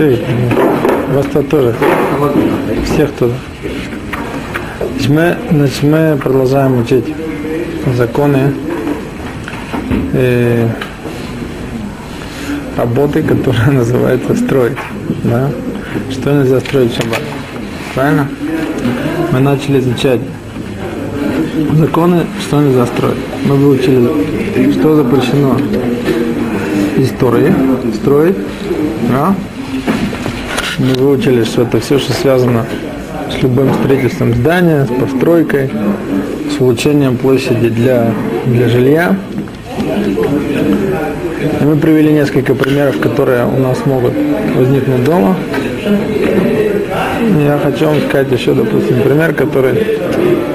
Эй, вас тут тоже. Всех туда. Мы, значит, мы продолжаем учить законы э, работы, которая называется строить. Да? Что нельзя строить в шаббат? Правильно? Мы начали изучать законы, что нельзя строить. Мы выучили, что запрещено истории строить. Да? Мы выучили, что это все, что связано с любым строительством здания, с постройкой, с улучшением площади для, для жилья. И мы привели несколько примеров, которые у нас могут возникнуть дома. Я хочу вам сказать еще, допустим, пример, который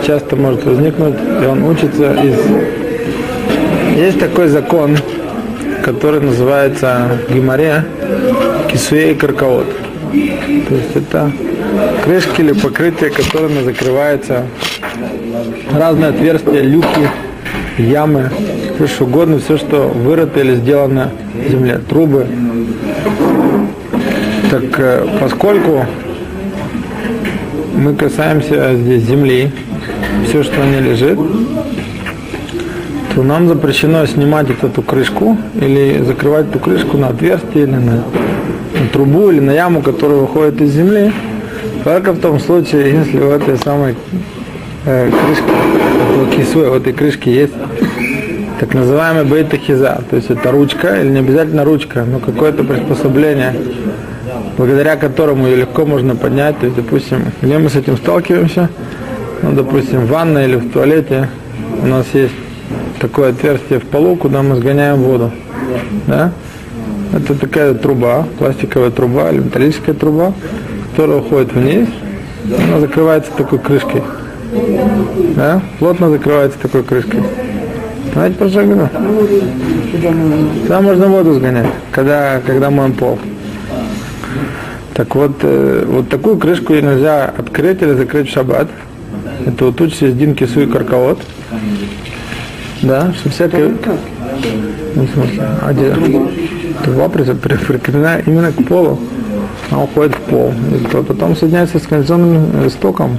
часто может возникнуть, и он учится из... Есть такой закон, который называется Гимаре Кисуей Каркаот. То есть это крышки или покрытие, которыми закрываются разные отверстия, люки, ямы, все что угодно, все, что вырыто или сделано в земле, трубы. Так э, поскольку мы касаемся здесь земли, все, что не лежит, то нам запрещено снимать эту крышку или закрывать эту крышку на отверстие или на, на трубу или на яму, которая выходит из земли, только в том случае, если в этой самой э, этого кисвы, в этой крышке есть так называемый бейтахиза, то есть это ручка, или не обязательно ручка, но какое-то приспособление, благодаря которому ее легко можно поднять, то есть, допустим, где мы с этим сталкиваемся, ну, допустим, в ванной или в туалете у нас есть такое отверстие в полу, куда мы сгоняем воду, да, это такая труба, пластиковая труба или металлическая труба, которая уходит вниз, она закрывается такой крышкой, да, плотно закрывается такой крышкой. Знаете, про что говорю? Туда можно воду сгонять, когда, когда моем пол. Так вот, э, вот такую крышку нельзя открыть или закрыть в шаббат. Это вот учится из Динки Суи Каркаот. Да, что всякое... Ну, в смысле, а где? Труба прикреплена именно к полу. Она уходит в пол. И потом соединяется с кондиционным стоком.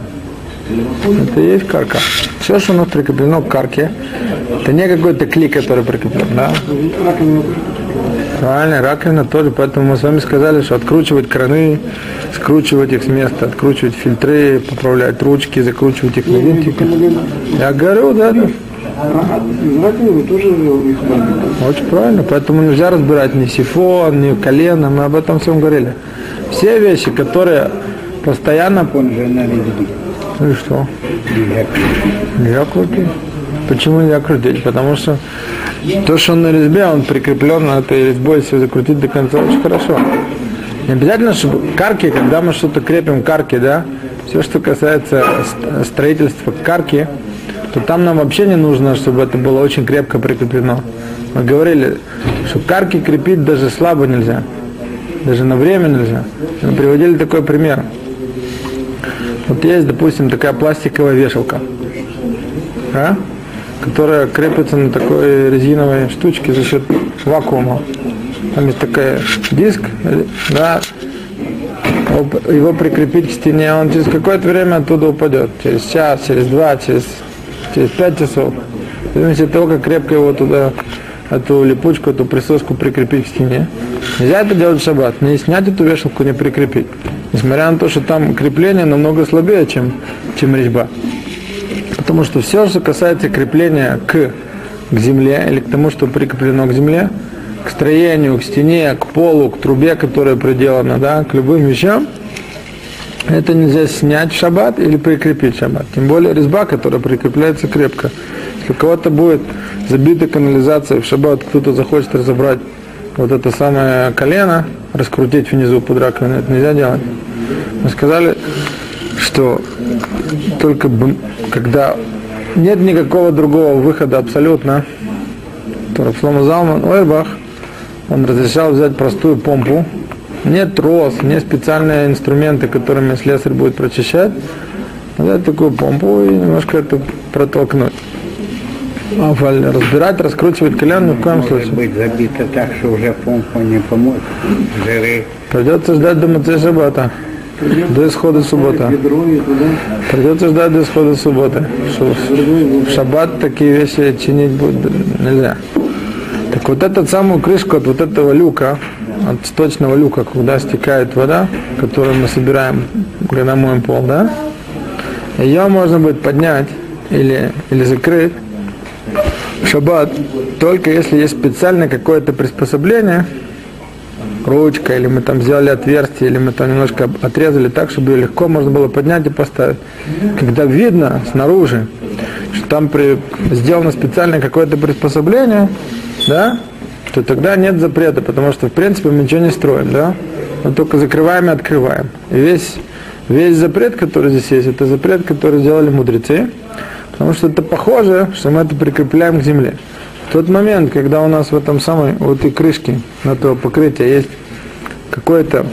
Это и есть карка. Все, что у нас прикреплено к карке, это не какой-то клик, который прикреплен, да? Правильно, раковина тоже, поэтому мы с вами сказали, что откручивать краны, скручивать их с места, откручивать фильтры, поправлять ручки, закручивать их на винтики. Я говорю, да, да. Очень правильно, поэтому нельзя разбирать ни сифон, ни колено, мы об этом всем говорили. Все вещи, которые постоянно... Ну и что? Крутить. Почему крутить? Потому что то, что он на резьбе, он прикреплен на этой резьбой, если закрутить до конца, очень хорошо. Не обязательно, чтобы карки, когда мы что-то крепим карки, да, все, что касается строительства карки, то там нам вообще не нужно, чтобы это было очень крепко прикреплено. Мы говорили, что карки крепить даже слабо нельзя, даже на время нельзя. Мы приводили такой пример. Вот есть, допустим, такая пластиковая вешалка, да, которая крепится на такой резиновой штучке за счет вакуума. Там есть такой диск, да, его прикрепить к стене, он через какое-то время оттуда упадет. Через час, через два, через, через пять часов. В зависимости от того, как крепко его туда, эту липучку, эту присоску прикрепить к стене. Нельзя это делать в шаббат. Не снять эту вешалку, не прикрепить. Несмотря на то, что там крепление намного слабее, чем, чем резьба. Потому что все, что касается крепления к, к земле или к тому, что прикреплено к земле, к строению, к стене, к полу, к трубе, которая приделана, да, к любым вещам, это нельзя снять в шаббат или прикрепить в шаббат. Тем более резьба, которая прикрепляется крепко. Если у кого-то будет забита канализация в шаббат, кто-то захочет разобрать вот это самое колено, раскрутить внизу под раковиной, это нельзя делать. Мы сказали, что только когда нет никакого другого выхода абсолютно, то Рафлома Залман Ойрбах, он разрешал взять простую помпу, нет трос, нет специальные инструменты, которыми слесарь будет прочищать, взять такую помпу и немножко это протолкнуть. А разбирать, раскручивать колен ни в коем Может случае. быть забито так, что уже помпа не поможет. Жиры. Придется ждать до Мацей Шаббата. До исхода суббота. Придется ждать до исхода субботы. В шаббат такие вещи чинить будет нельзя. Так вот эту самую крышку от вот этого люка, от сточного люка, куда стекает вода, которую мы собираем, когда моем пол, да, ее можно будет поднять или, или закрыть в шаббат, только если есть специальное какое-то приспособление, ручка, или мы там сделали отверстие, или мы там немножко отрезали так, чтобы ее легко можно было поднять и поставить. Когда видно снаружи, что там при, сделано специальное какое-то приспособление, да, то тогда нет запрета, потому что в принципе мы ничего не строим, да, мы только закрываем и открываем. И весь, весь запрет, который здесь есть, это запрет, который сделали мудрецы, потому что это похоже, что мы это прикрепляем к земле. В тот момент, когда у нас в этом самой, у этой крышки, на этого покрытия есть какое-то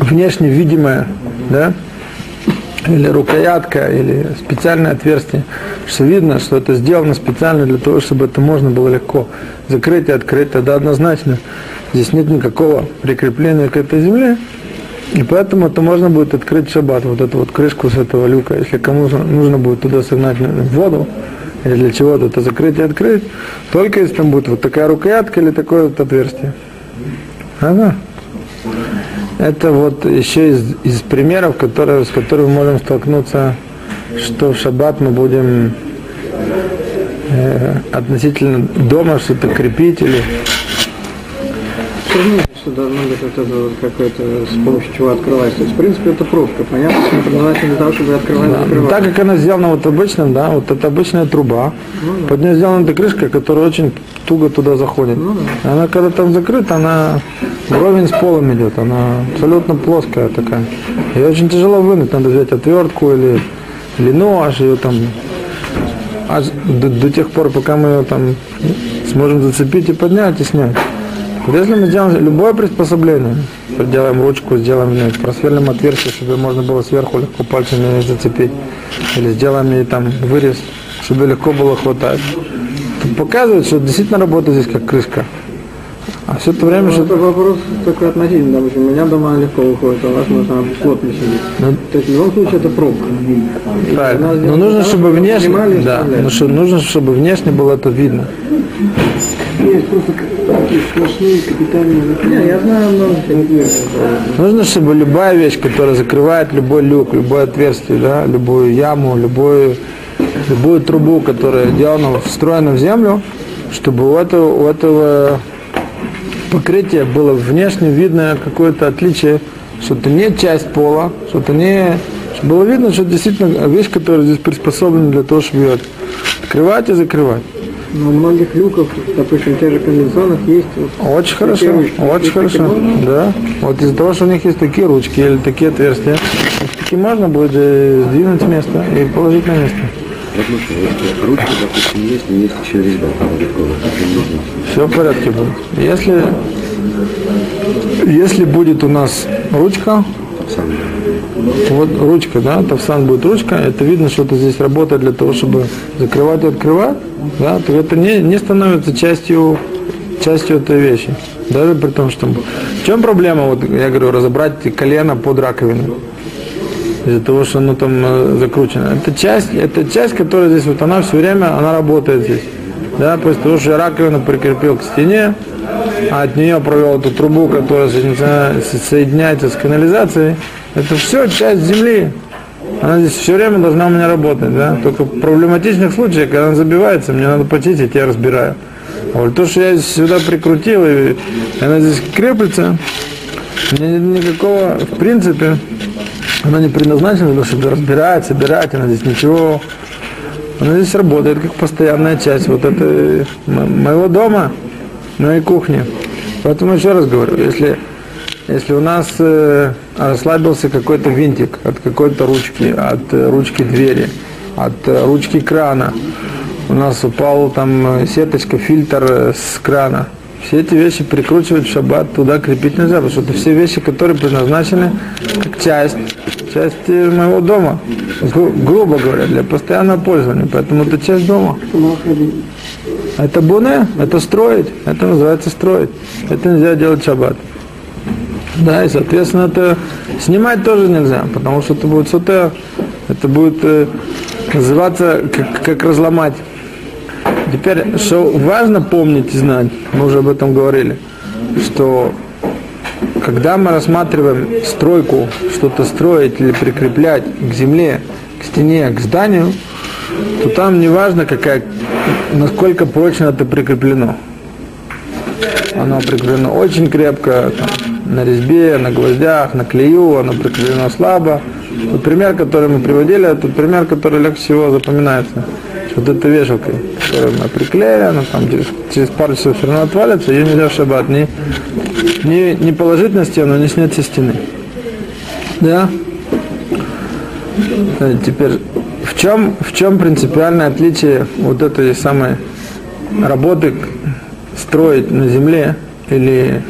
внешне видимое, да, или рукоятка, или специальное отверстие, что видно, что это сделано специально для того, чтобы это можно было легко закрыть и открыть, тогда однозначно здесь нет никакого прикрепления к этой земле, и поэтому это можно будет открыть в шаббат, вот эту вот крышку с этого люка, если кому нужно будет туда согнать воду, или для чего-то это закрыть и открыть, только если там будет вот такая рукоятка или такое вот отверстие. Ага. Это вот еще из, из примеров, которые, с которыми мы можем столкнуться, что в шаббат мы будем э, относительно дома что-то крепить или Равно что должно быть вот это вот какое-то с помощью чего открывать. То есть, в принципе, это пробка. Понятно, что предназначена для того, чтобы открывать Да. закрывать. Так как она сделана вот обычным, да, вот это обычная труба, под ней сделана эта крышка, которая очень туго туда заходит. Она когда там закрыта, она вровень с полом идет, она абсолютно плоская такая. Ее очень тяжело вынуть, надо взять отвертку или, или нож, ее там аж до, до тех пор, пока мы ее там сможем зацепить и поднять и снять. Вот если мы делаем любое приспособление, делаем ручку, сделаем ну, просверлим отверстие, чтобы можно было сверху легко пальцами зацепить, или сделаем ей там вырез, чтобы легко было хватать, то показывает, что действительно работает здесь как крышка. А все это время, Ну, что это вопрос только относительно, допустим, у меня дома легко выходит, а у вас может она плотно сидит. Ну, То есть в любом случае это пробка. Надо Но нужно, так, чтобы внешне, да, ну, что, нужно, чтобы внешне было это видно. Нужно, чтобы любая вещь, которая закрывает любой люк, любое отверстие, да, любую яму, любую, любую трубу, которая сделана, встроена в землю, чтобы у этого, у этого покрытия было внешне видно какое-то отличие, что это не часть пола, что это не... Чтобы было видно, что действительно вещь, которая здесь приспособлена для того, чтобы ее открывать и закрывать. Но у многих люков, допустим, тех же кондиционных есть вот Очень хорошо, ручки. очень таки хорошо. можно? Да. Вот из-за того, что у них есть такие ручки или такие отверстия, таки можно будет сдвинуть с места и положить на место. Вот ну что, если ручка, допустим, есть, но есть еще резьба. Все в порядке будет. Если, если будет у нас ручка, Сам. Вот ручка, да, тавсан будет ручка, это видно, что это здесь работает для того, чтобы закрывать и открывать, да, то это не, не становится частью, частью этой вещи. Даже при том, что... В чем проблема, вот я говорю, разобрать колено под раковиной? Из-за того, что оно там э, закручено. Это часть, это часть, которая здесь, вот она все время, она работает здесь. Да, после того, что я раковину прикрепил к стене, а от нее провел эту трубу, которая соединя- соединяется с канализацией, это все часть земли. Она здесь все время должна у меня работать, да. Только в проблематичных случаях, когда она забивается, мне надо почистить, я разбираю. Вот то, что я сюда прикрутил, и она здесь креплется, мне нет никакого, в принципе, она не предназначена для того, чтобы разбирать, собирать, она здесь ничего, она здесь работает как постоянная часть вот этой мо- моего дома, моей кухни. Поэтому еще раз говорю, если, если у нас э, расслабился какой-то винтик от какой-то ручки, от э, ручки двери, от э, ручки крана, у нас упал там э, сеточка, фильтр э, с крана, все эти вещи прикручивать в шаббат туда крепить нельзя, потому что это все вещи, которые предназначены как часть, часть э, моего дома, Гру- грубо говоря, для постоянного пользования, поэтому это часть дома. Это буне, это строить, это называется строить. Это нельзя делать в шаббат. Да, и соответственно это снимать тоже нельзя, потому что это будет сотер, это будет э, называться как, как разломать. Теперь, что важно помнить и знать, мы уже об этом говорили, что когда мы рассматриваем стройку, что-то строить или прикреплять к земле, к стене, к зданию, то там не важно, какая, насколько прочно это прикреплено. Оно прикреплено очень крепко, там, на резьбе, на гвоздях, на клею, оно прикреплено слабо. Вот пример, который мы приводили, это пример, который легче всего запоминается. Вот эта вешалка, которую мы приклеили, она там через, через пару часов все равно отвалится, ее нельзя в не, не, не положить на стену, не снять со стены. Да? Э, Теперь, в чем, в чем принципиальное отличие вот этой самой работы строить на земле или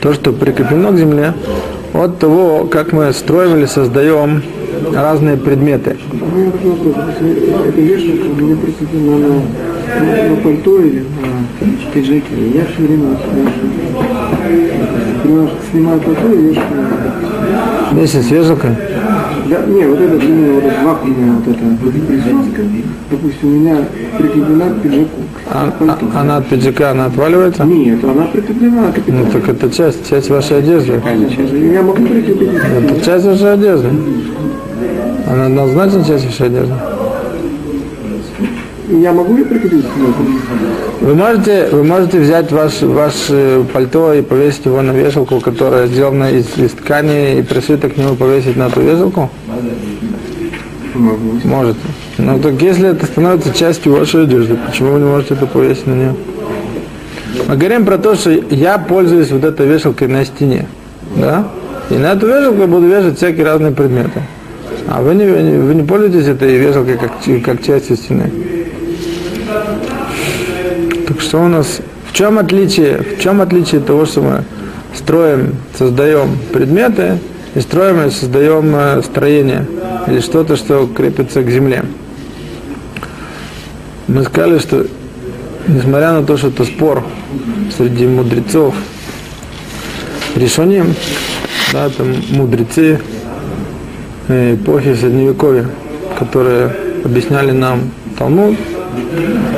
то, что прикреплено к земле, от того, как мы строим или создаем разные предметы. Эта вешалка меня прикреплена на, на, пальто или на пиджаке. Я все время вешаю. Снимаю пальто и вешаю. Вместе с вешалкой. Да, не, вот это длинная, вот эта вакуумная вот эта присоска, допустим, у меня прикреплена к пиджаку. А- а- она от пиджака, она отваливается? Нет, она прикреплена к Ну так это часть, часть вашей одежды. Я могу прикрепить. Это часть вашей одежды. Она однозначно часть вашей одежды. Я могу ее прикрепить? Вы можете, вы можете взять ваш, ваше пальто и повесить его на вешалку, которая сделана из, из ткани, и пришито к нему повесить на эту вешалку? Могу. Можете. Ну так если это становится частью вашей одежды, почему вы не можете это повесить на нее? Мы говорим про то, что я пользуюсь вот этой вешалкой на стене. Да? И на эту вешалку я буду вешать всякие разные предметы. А вы не, вы не пользуетесь этой вешалкой как, как частью стены. Так что у нас, в чем отличие, в чем отличие того, что мы строим, создаем предметы и строим и создаем э, строение или что-то, что крепится к земле. Мы сказали, что несмотря на то, что это спор среди мудрецов, решением, да, там мудрецы эпохи Средневековья, которые объясняли нам Талмуд,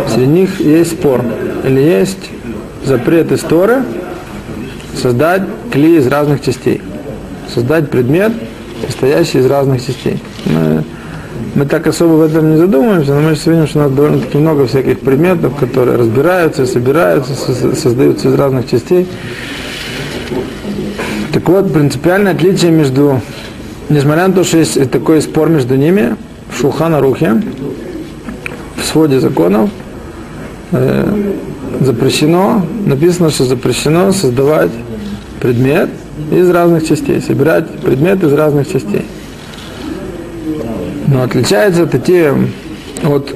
среди них есть спор, или есть запрет истории создать кли из разных частей, создать предмет, состоящий из разных частей. Мы, мы так особо в этом не задумываемся, но мы сейчас видим, что у нас довольно-таки много всяких предметов, которые разбираются, собираются, со- создаются из разных частей. Так вот, принципиальное отличие между, несмотря на то, что есть такой спор между ними, в Шулхана Рухе, в своде законов, э, запрещено, написано, что запрещено создавать предмет из разных частей, собирать предмет из разных частей. Но отличается это тем, вот,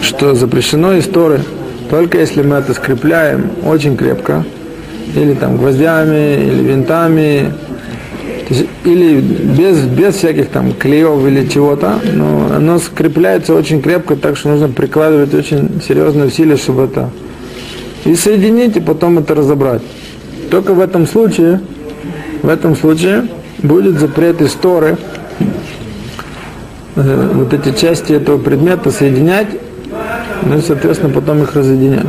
что запрещено из Торы, только если мы это скрепляем очень крепко, или там гвоздями, или винтами, или без, без всяких там клеев или чего-то, но оно скрепляется очень крепко, так что нужно прикладывать очень серьезные усилия, чтобы это и соединить, и потом это разобрать. Только в этом случае, в этом случае будет запрет из Торы э, вот эти части этого предмета соединять, ну и, соответственно, потом их разъединять.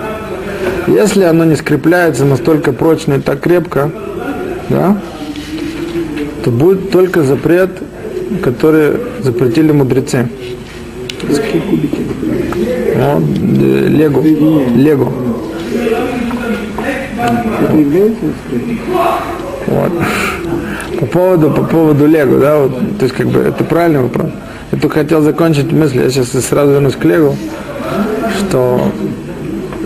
Если оно не скрепляется настолько прочно и так крепко, да, то будет только запрет, который запретили мудрецы. Какие кубики? Вот, э, Лего. Лего. Вот. По поводу, по поводу Лего, да, вот, то есть как бы это правильный вопрос. Я только хотел закончить мысль, я сейчас сразу вернусь к Лего, что,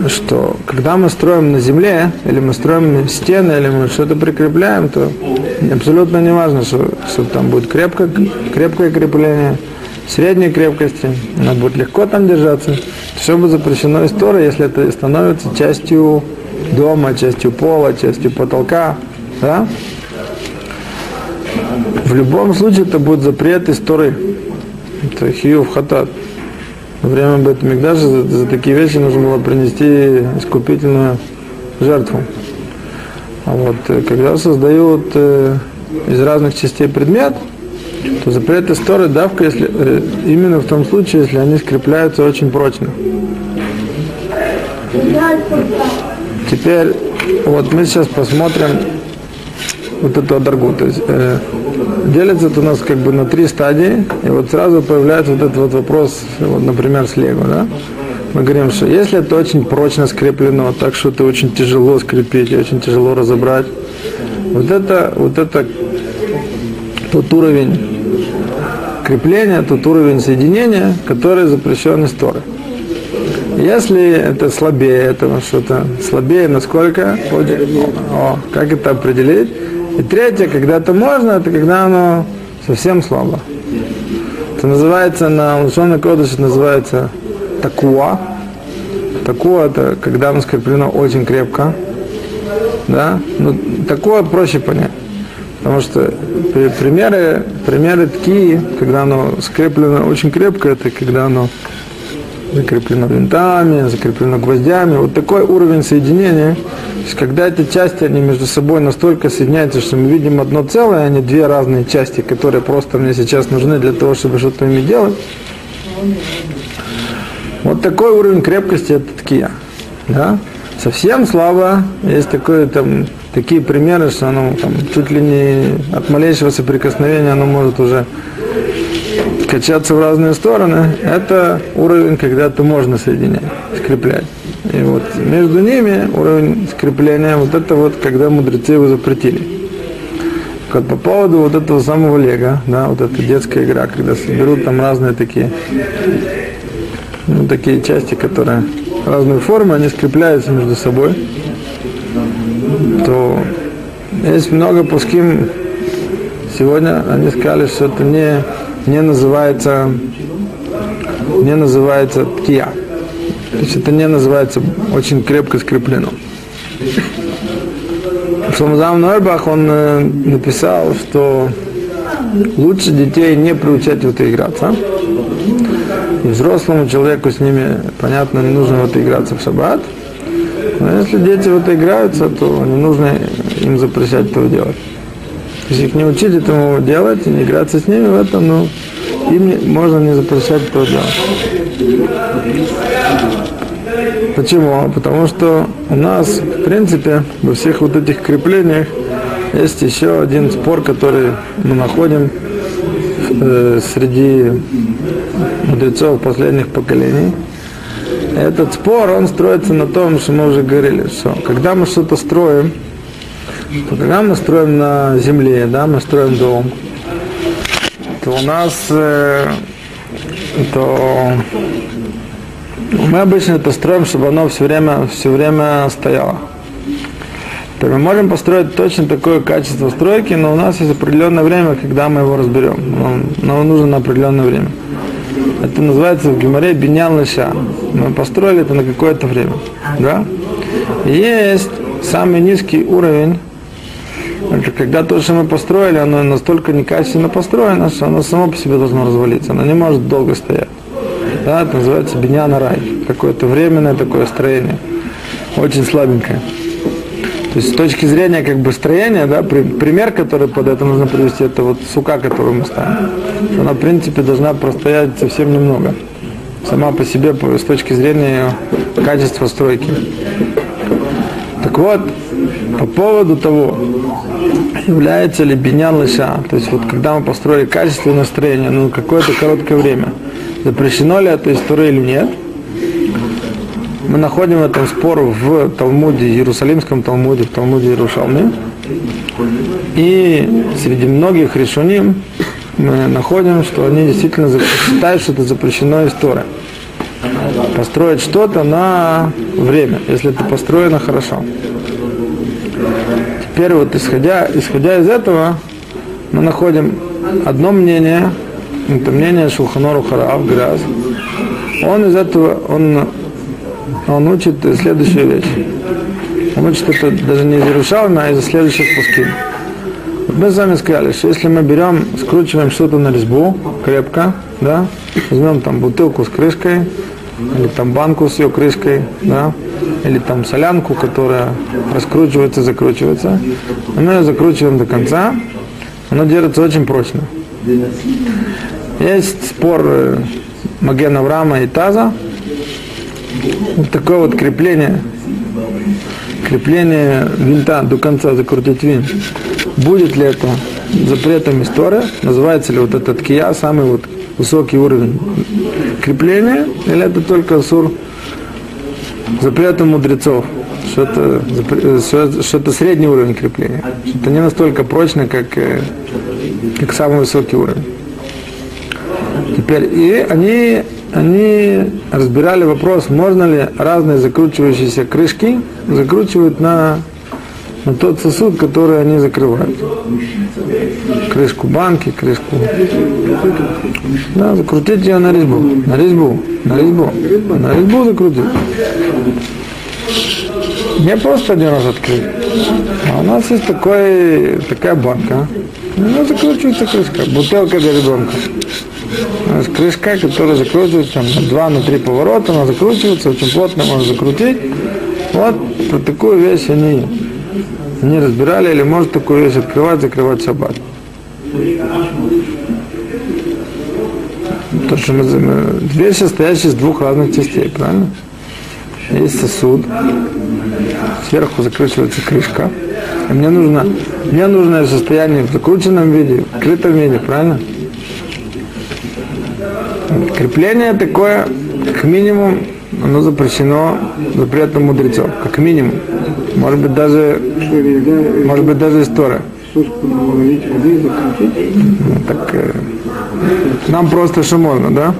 что когда мы строим на земле, или мы строим стены, или мы что-то прикрепляем, то абсолютно не важно, что, что там будет крепко, крепкое крепление, средней крепкости, оно будет легко там держаться. Все будет запрещено историей, если это становится частью дома, частью пола, частью потолка. Да? В любом случае это будет запрет истории. Это хиюв хатат. Во время Бетмикдаша за, за такие вещи нужно было принести искупительную жертву. А вот э, когда создают э, из разных частей предмет, то запрет истории давка, если, э, именно в том случае, если они скрепляются очень прочно. Теперь вот мы сейчас посмотрим вот эту адаргу. То есть э, делится это у нас как бы на три стадии, и вот сразу появляется вот этот вот вопрос, вот, например, с лего, да? Мы говорим, что если это очень прочно скреплено, так что это очень тяжело скрепить, очень тяжело разобрать, вот это, вот это тот уровень крепления, тот уровень соединения, который запрещен из. Если это слабее этого что-то, слабее насколько, о, как это определить? И третье, когда это можно, это когда оно совсем слабо. Это называется на Лушона Кодыш, называется такуа. Такуа это когда оно скреплено очень крепко. Да? Ну, такое проще понять. Потому что примеры, примеры такие, когда оно скреплено очень крепко, это когда оно закреплено винтами, закреплено гвоздями. Вот такой уровень соединения. То есть, когда эти части, они между собой настолько соединяются, что мы видим одно целое, а не две разные части, которые просто мне сейчас нужны для того, чтобы что-то ими делать. Вот такой уровень крепкости это такие. Да? Совсем слабо. Есть такое, там, такие примеры, что оно там, чуть ли не от малейшего соприкосновения оно может уже качаться в разные стороны, это уровень, когда то можно соединять, скреплять. И вот между ними уровень скрепления, вот это вот, когда мудрецы его запретили. Вот по поводу вот этого самого лего, да, вот эта детская игра, когда соберут там разные такие, ну, такие части, которые разные формы, они скрепляются между собой, то есть много пуским сегодня, они сказали, что это не не называется, не называется ткия. То есть это не называется очень крепко скреплено. Шламзам Нойбах, он э, написал, что лучше детей не приучать в это играться. И взрослому человеку с ними, понятно, не нужно в это играться в шаббат. Но если дети в это играются, то не нужно им запрещать этого делать. Если их не учить этому делать, и не играться с ними в этом, ну, им можно не запрещать это делать. Почему? Потому что у нас, в принципе, во всех вот этих креплениях есть еще один спор, который мы находим э, среди мудрецов последних поколений. Этот спор, он строится на том, что мы уже говорили, что когда мы что-то строим, то когда мы строим на земле, да, мы строим дом, то у нас э, то мы обычно это строим, чтобы оно все время, все время стояло. То мы можем построить точно такое качество стройки, но у нас есть определенное время, когда мы его разберем. Нам, нам нужно на определенное время. Это называется в Гимаре биньян лыша. Мы построили это на какое-то время. Да? Есть самый низкий уровень когда то, что мы построили, оно настолько некачественно построено, что оно само по себе должно развалиться. Оно не может долго стоять. Да, это называется биньяна рай. Какое-то временное такое строение. Очень слабенькое. То есть с точки зрения как бы строения, да, пример, который под это нужно привести, это вот сука, которую мы ставим. Она, в принципе, должна простоять совсем немного. Сама по себе, с точки зрения качества стройки. Так вот, по поводу того, является ли биньян лыша, то есть вот когда мы построили качественное строение, ну какое-то короткое время, запрещено ли это из или нет, мы находим этот спор в Талмуде, Иерусалимском Талмуде, в Талмуде Иерушалме. И среди многих решуним мы находим, что они действительно считают, что это запрещено из Торы. Построить что-то на время, если это построено хорошо. Теперь вот исходя, исходя из этого, мы находим одно мнение, это мнение Шулханору Харав, Граз. Он из этого, он, он учит следующую вещь. Он учит это даже не из Иерушалма, а из следующих пускин. Вот мы с вами сказали, что если мы берем, скручиваем что-то на резьбу крепко, да, возьмем там бутылку с крышкой, или там банку с ее крышкой, да, или там солянку, которая раскручивается, закручивается, и мы ее закручиваем до конца, она держится очень прочно. Есть спор э, Маген Авраама и Таза, вот такое вот крепление, крепление винта до конца закрутить винт. Будет ли это запретом истории? Называется ли вот этот кия самый вот высокий уровень крепления? Или это только сур запретом мудрецов? Что это, запре- что это средний уровень крепления. Это не настолько прочно, как, э, как самый высокий уровень. Теперь, и они, они разбирали вопрос, можно ли разные закручивающиеся крышки закручивать на, на тот сосуд, который они закрывают. Крышку банки, крышку. Да, закрутить ее на резьбу. На резьбу. На резьбу. На резьбу закрутить. Не просто один раз открыть. А у нас есть такой, такая банка. Ну, закручивается крышка. Бутылка для ребенка. Крышка, которая закручивается там, на два, на три поворота, она закручивается, очень плотно можно закрутить. Вот про такую вещь они не разбирали, или может такую вещь открывать, закрывать шаббат. То, что мы, вещь состоящая из двух разных частей, правильно? Есть сосуд, сверху закручивается крышка. И мне нужно, мне нужно состояние в закрученном виде, в открытом виде, правильно? Крепление такое, как минимум, оно запрещено запретом мудрецов, как минимум. Может быть даже, может быть даже история. так э, нам просто что можно, да?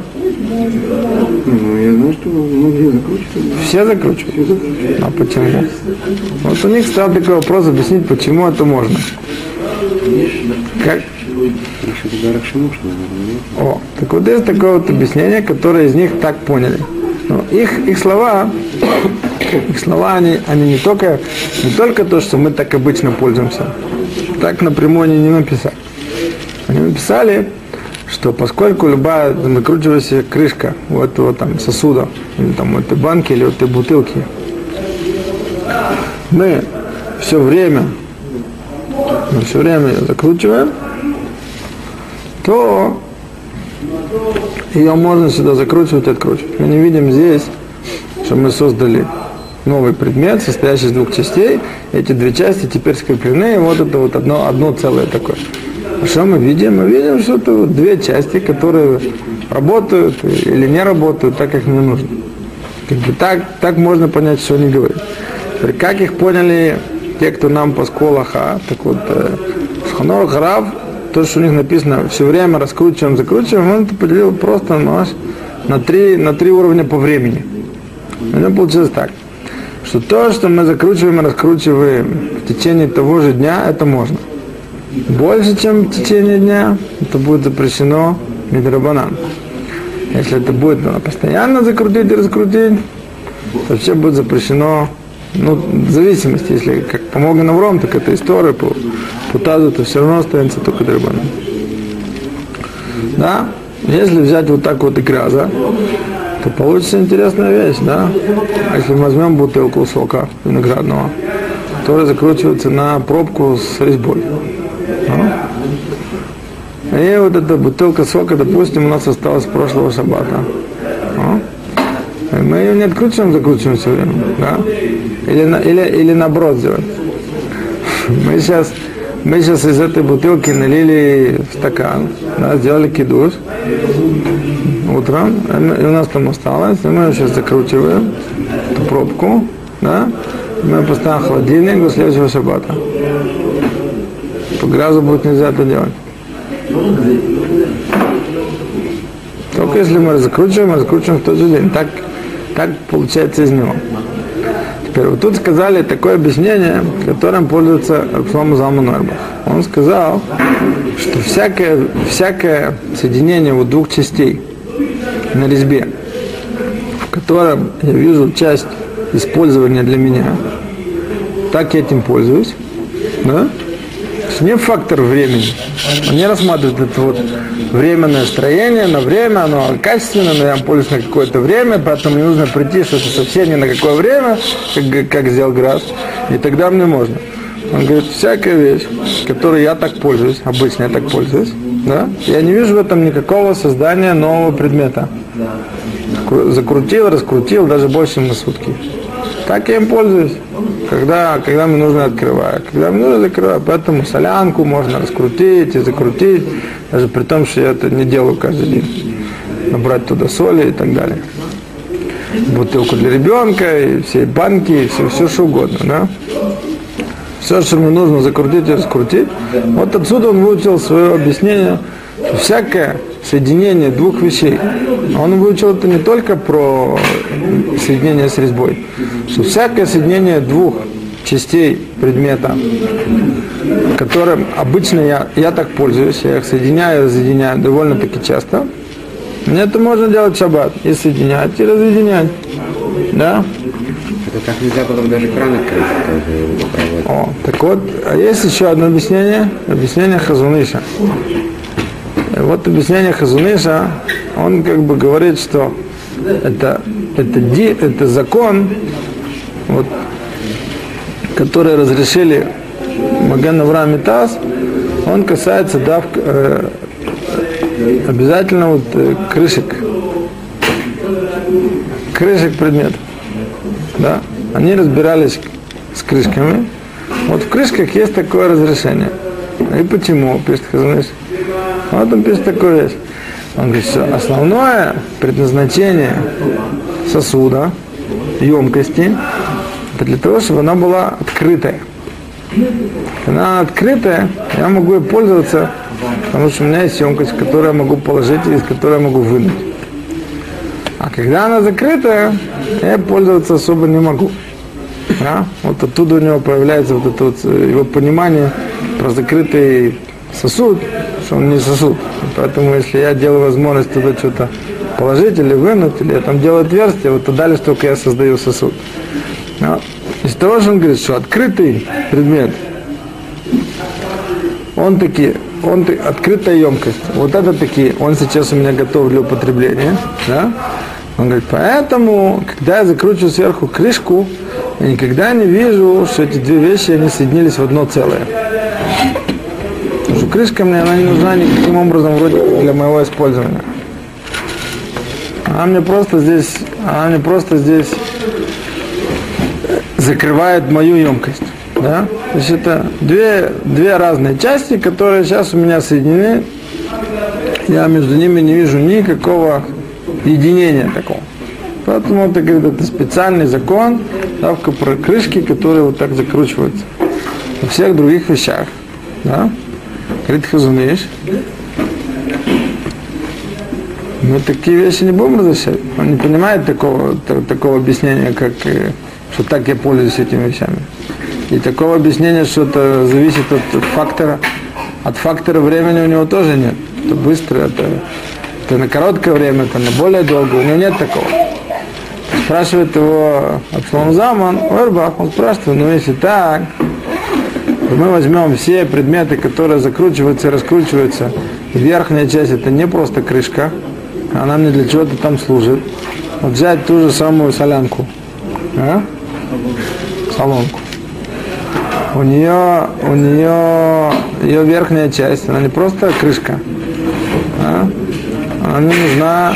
Ну, я знаю, что многие закручивают. Все закручивают. Все закручивают. А почему? Вот у них стал такой вопрос объяснить, почему это можно. Как? О, так вот есть такое вот объяснение, которое из них так поняли. Ну, их, их слова, их слова, они, они не только, не только то, что мы так обычно пользуемся. Так напрямую они не написали. Они написали, что поскольку любая накручивающаяся крышка у этого там сосуда, или там у этой банки, или у этой бутылки, мы все время, мы все время ее закручиваем, то ее можно сюда закручивать и откручивать. Мы не видим здесь, что мы создали новый предмет, состоящий из двух частей. Эти две части теперь скреплены, и вот это вот одно, одно целое такое. А что мы видим? Мы видим, что это вот две части, которые работают или не работают так, как мне нужно. Как бы так, так можно понять, что они говорят. Теперь, как их поняли те, кто нам по сколаха, так вот, э, Шханор Харав, то, что у них написано, все время раскручиваем, закручиваем, он это поделил просто на, на, три, на три уровня по времени. У него получилось так, что то, что мы закручиваем и раскручиваем в течение того же дня, это можно. Больше, чем в течение дня, это будет запрещено медрабанан. Если это будет постоянно закрутить и раскрутить, то вообще будет запрещено, ну, в зависимости, если как по Моген Авром, так это история, по, по тазу, то все равно останется только драбанан. Да? Если взять вот так вот и гряза, то получится интересная вещь, да? А если мы возьмем бутылку сока виноградного, которая закручивается на пробку с резьбой. да? И вот эта бутылка сока, допустим, у нас осталась с прошлого шаббата. да? Мы ее не откручиваем, закручиваем все время, да? Или, или, или наоборот сделаем. Мы сейчас, мы сейчас из этой бутылки налили в стакан, да, сделали кидуш утром, и мы- у нас там осталось, и мы сейчас закручиваем, эту пробку, да, мы поставим холодильник до следующего шаббата. По грязу будет нельзя это делать. Только если мы закручиваем, закручиваем в тот же день. Так, так получается из него. Вот тут сказали такое объяснение, которым пользуется Рабшлому Залман Орбах. Он сказал, что всякое, всякое соединение вот двух частей на резьбе, в котором я вижу часть использования для меня, так я этим пользуюсь, да? Не фактор времени. Он не рассматривает это вот временное строение на время, оно качественное, но я пользуюсь на какое-то время, поэтому мне нужно прийти, что это совсем не на какое время, как, как сделал Град, и тогда мне можно. Он говорит, всякая вещь, которой я так пользуюсь, обычно я так пользуюсь, да, я не вижу в этом никакого создания нового предмета. Закрутил, раскрутил, даже больше, на сутки. Так я им пользуюсь. Когда, когда мне нужно открывать. Когда мне нужно закрывать. Поэтому солянку можно раскрутить и закрутить. Даже при том, что я это не делаю каждый день. Набрать туда соли и так далее. Бутылку для ребенка, и все банки, и все, все что угодно. Да? Все, что мне нужно закрутить и раскрутить. Вот отсюда он выучил свое объяснение, что всякое соединение двух вещей. Он выучил это не только про соединение с резьбой, что всякое соединение двух частей предмета, которым обычно я, я так пользуюсь, я их соединяю и разъединяю довольно-таки часто, мне это можно делать в шаббат, и соединять, и разъединять. Да? Это так нельзя было бы даже кран открыть, тоже его попробовать. О, так вот, а есть еще одно объяснение, объяснение Хазуныша. Вот объяснение Хазуныша, он как бы говорит, что это, это, ди, это закон, вот, который разрешили Маген Авраам и Таз, он касается дав, э, обязательно вот, э, крышек, крышек предметов. Да? Они разбирались с крышками. Вот в крышках есть такое разрешение. И почему, пишет Хазуныш? Вот он пишет такую вещь. Он говорит, что основное предназначение сосуда, емкости, для того, чтобы она была открытая. Она открытая, я могу ей пользоваться, потому что у меня есть емкость, которую я могу положить и из которой я могу вынуть. А когда она закрытая, я пользоваться особо не могу. Да? Вот оттуда у него появляется вот это вот э, его понимание про закрытый сосуд, что он не сосуд. Поэтому если я делаю возможность туда что-то положить или вынуть, или там делаю отверстие, вот тогда лишь только я создаю сосуд. Но из того, что он говорит, что открытый предмет, он таки, он открытая емкость. Вот это такие, он сейчас у меня готов для употребления. Да? Он говорит, поэтому, когда я закручиваю сверху крышку, я никогда не вижу, что эти две вещи, они соединились в одно целое. Потому что крышка мне, она не нужна никаким образом вроде для моего использования. Она мне просто здесь, она мне просто здесь закрывает мою емкость. Да? То есть это две, две разные части, которые сейчас у меня соединены. Я между ними не вижу никакого единения такого. Поэтому это, говорит, это специальный закон, давка про крышки, которые вот так закручиваются. Во всех других вещах. Да? Говорит Хазуныш, мы такие вещи не будем разрешать. Он не понимает такого, такого объяснения, как, что так я пользуюсь этими вещами. И такого объяснения, что это зависит от, фактора. От фактора времени у него тоже нет. Это быстро, это, это на короткое время, это на более долгое. У него нет такого. Спрашивает его Абшлом Заман, Орбах, он спрашивает, ну если так, то мы возьмем все предметы, которые закручиваются и раскручиваются. Верхняя часть это не просто крышка, она мне для чего-то там служит. Вот взять ту же самую солянку, а? солонку. У нее, у нее, ее верхняя часть, она не просто крышка, а? она не нужна,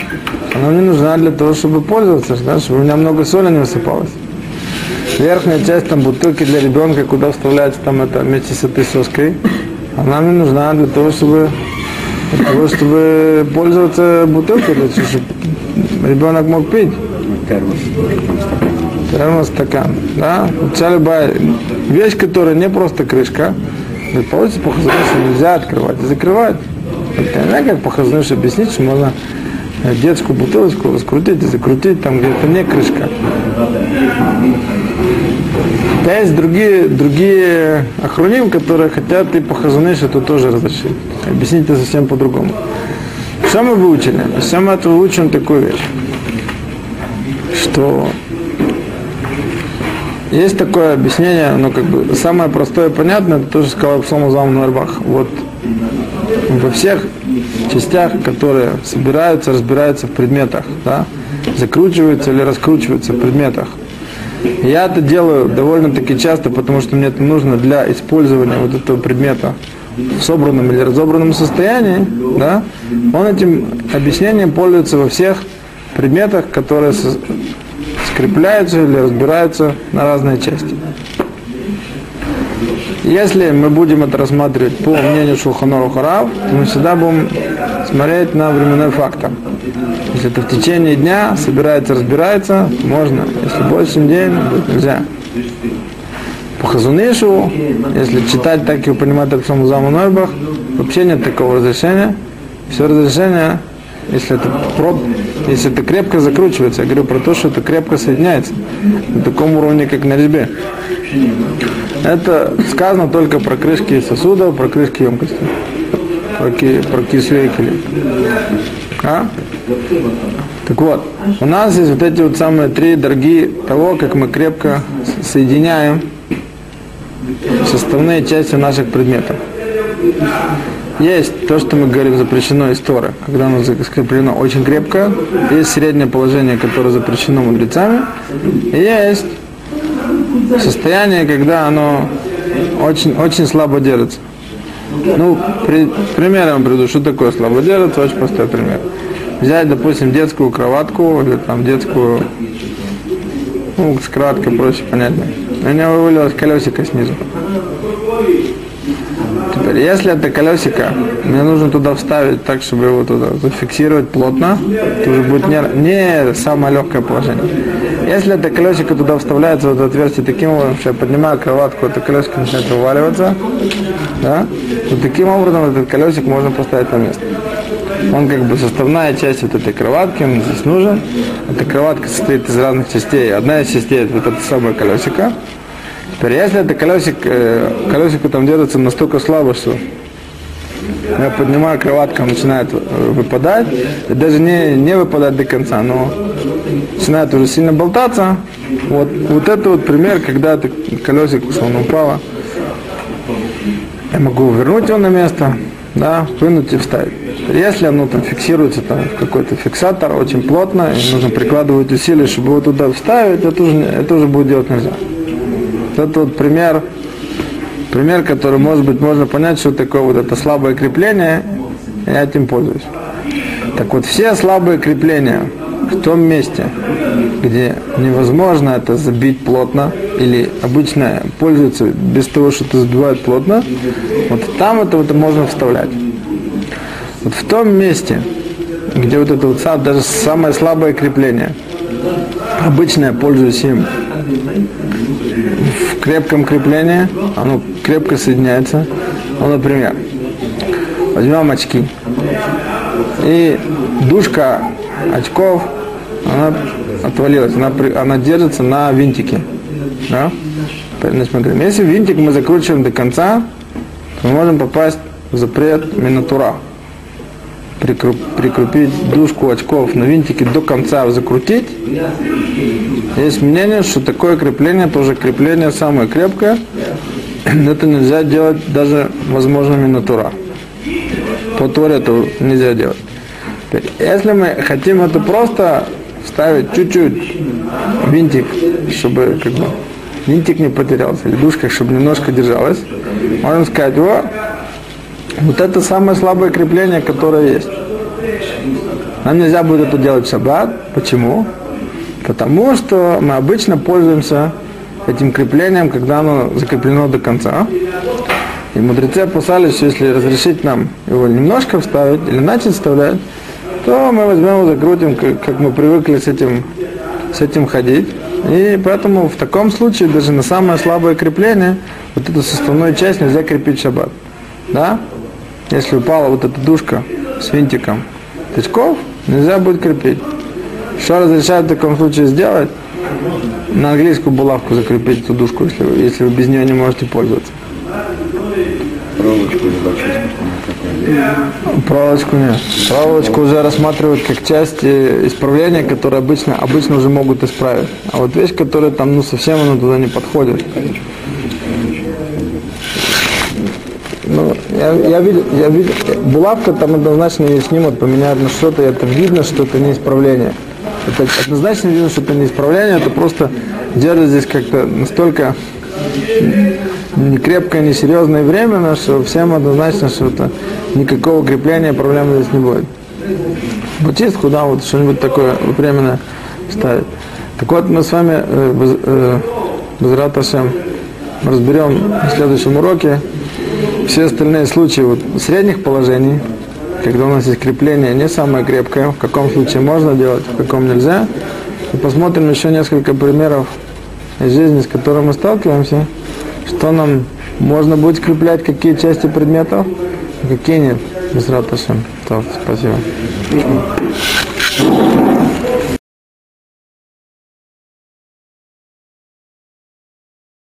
она не нужна для того, чтобы пользоваться, да? чтобы у меня много соли не высыпалось. Верхняя часть там бутылки для ребенка, куда вставляется там это вместе с этой соской, она мне нужна для того, чтобы того, чтобы пользоваться бутылкой, чтобы ребенок мог пить. Термос. Стакан. Да? Вся любая вещь, которая не просто крышка, получится по нельзя открывать и закрывать. Это знаю, как по объяснить, что можно детскую бутылочку раскрутить и закрутить там, где это не крышка. Да есть другие, другие охраним, которые хотят и по Хазунышу это тоже разрешить. Объяснить это совсем по-другому. Что мы выучили? Все мы это выучим такую вещь, что Есть такое объяснение, ну как бы самое простое и понятное, это тоже сказал Псалом Залм Нарбах. Вот во всех частях, которые собираются, разбираются в предметах, да, закручиваются или раскручиваются в предметах. Я это делаю довольно-таки часто, потому что мне это нужно для использования вот этого предмета в собранном или разобранном состоянии, да, он этим объяснением пользуется во всех предметах, которые скрепляются или разбираются на разные части. Если мы будем это рассматривать по мнению Шулханору Харав, то мы всегда будем смотреть на временной фактор. Если это в течение дня собирается, разбирается, можно. Если больше, день, нельзя. По Хазунишу, если читать так и понимать так саму заму вообще нет такого разрешения. Все разрешение, если это если это крепко закручивается, я говорю про то, что это крепко соединяется на таком уровне, как на резьбе. Это сказано только про крышки сосудов, про крышки емкости, про, ки, про кисвейкели. А? Так вот, у нас есть вот эти вот самые три дорогие того, как мы крепко соединяем составные части наших предметов. Есть то, что мы говорим запрещено из Торы, когда оно скреплено очень крепко. Есть среднее положение, которое запрещено мудрецами. Есть состояние, когда оно очень, очень слабо держится. Ну, при, пример я вам приведу, что такое слабо держится, очень простой пример. Взять, допустим, детскую кроватку или там детскую, ну, с краткой проще понятно. У меня вывалилось колесико снизу. Теперь, если это колесико, мне нужно туда вставить так, чтобы его туда зафиксировать плотно, то уже будет не, не самое легкое положение. Если это колесико туда вставляется в это отверстие таким образом, что я поднимаю кроватку, это колесико начинает вываливаться, да, то таким образом этот колесик можно поставить на место. Он как бы составная часть вот этой кроватки, он здесь нужен. Эта кроватка состоит из разных частей. Одна из частей это вот это самое колесико. Теперь, если это колесик, э, колесико там держится настолько слабо, что я поднимаю кроватка, начинает э, выпадать, и даже не, не выпадать до конца, но начинает уже сильно болтаться. Вот, вот это вот пример, когда это колесико словно упало. Я могу вернуть его на место, да, вынуть и вставить. Если оно там фиксируется там в какой-то фиксатор очень плотно, и нужно прикладывать усилия, чтобы его туда вставить, это уже, это уже будет делать нельзя. Это вот пример, пример, который, может быть, можно понять, что такое вот это слабое крепление, я этим пользуюсь. Так вот, все слабые крепления в том месте, где невозможно это забить плотно, или обычно пользуется без того, что это забивает плотно, вот там это вот можно вставлять. Вот в том месте, где вот это вот даже самое слабое крепление, обычно я пользуюсь им крепком креплении, оно крепко соединяется. Ну, например, возьмем очки. И душка очков, она отвалилась, она, она держится на винтике. Да? Значит, смотрим. Если винтик мы закручиваем до конца, то мы можем попасть в запрет минатура. Прикрепить дужку очков на винтике до конца закрутить есть мнение, что такое крепление, тоже крепление самое крепкое, это нельзя делать даже возможными натура. По это нельзя делать. Если мы хотим это просто вставить чуть-чуть винтик, чтобы как бы винтик не потерялся, или душка, чтобы немножко держалась, можно сказать, о, вот это самое слабое крепление, которое есть. Нам нельзя будет это делать в шаббат. Почему? Потому что мы обычно пользуемся этим креплением, когда оно закреплено до конца. И мудрецы опасались, что если разрешить нам его немножко вставить или начать вставлять, то мы возьмем и закрутим, как, мы привыкли с этим, с этим ходить. И поэтому в таком случае даже на самое слабое крепление вот эту составную часть нельзя крепить шаббат. Да? Если упала вот эта душка с винтиком тычков, нельзя будет крепить. Что разрешают в таком случае сделать? На английскую булавку закрепить эту дужку, если вы, если вы без нее не можете пользоваться. проволочку чистку. Проволочку нет. Проволочку уже рассматривают как часть э, исправления, которые обычно, обычно уже могут исправить. А вот вещь, которая там ну, совсем она туда не подходит. Ну, я, я видел, я видел, булавка там однозначно ее снимут, поменяют на что-то, это видно, что это не исправление. Это однозначно видно, что это не исправление, это просто держит здесь как-то настолько не крепкое, не серьезное время, что всем однозначно, что это никакого крепления проблем здесь не будет. Бутистку, да, вот что-нибудь такое временное ставить. Так вот, мы с вами э, э, разберем в следующем уроке все остальные случаи вот, средних положений, когда у нас есть крепление не самое крепкое, в каком случае можно делать, в каком нельзя. И посмотрим еще несколько примеров из жизни, с которыми мы сталкиваемся, что нам можно будет скреплять, какие части предметов, а какие нет. Без Раташем. Спасибо.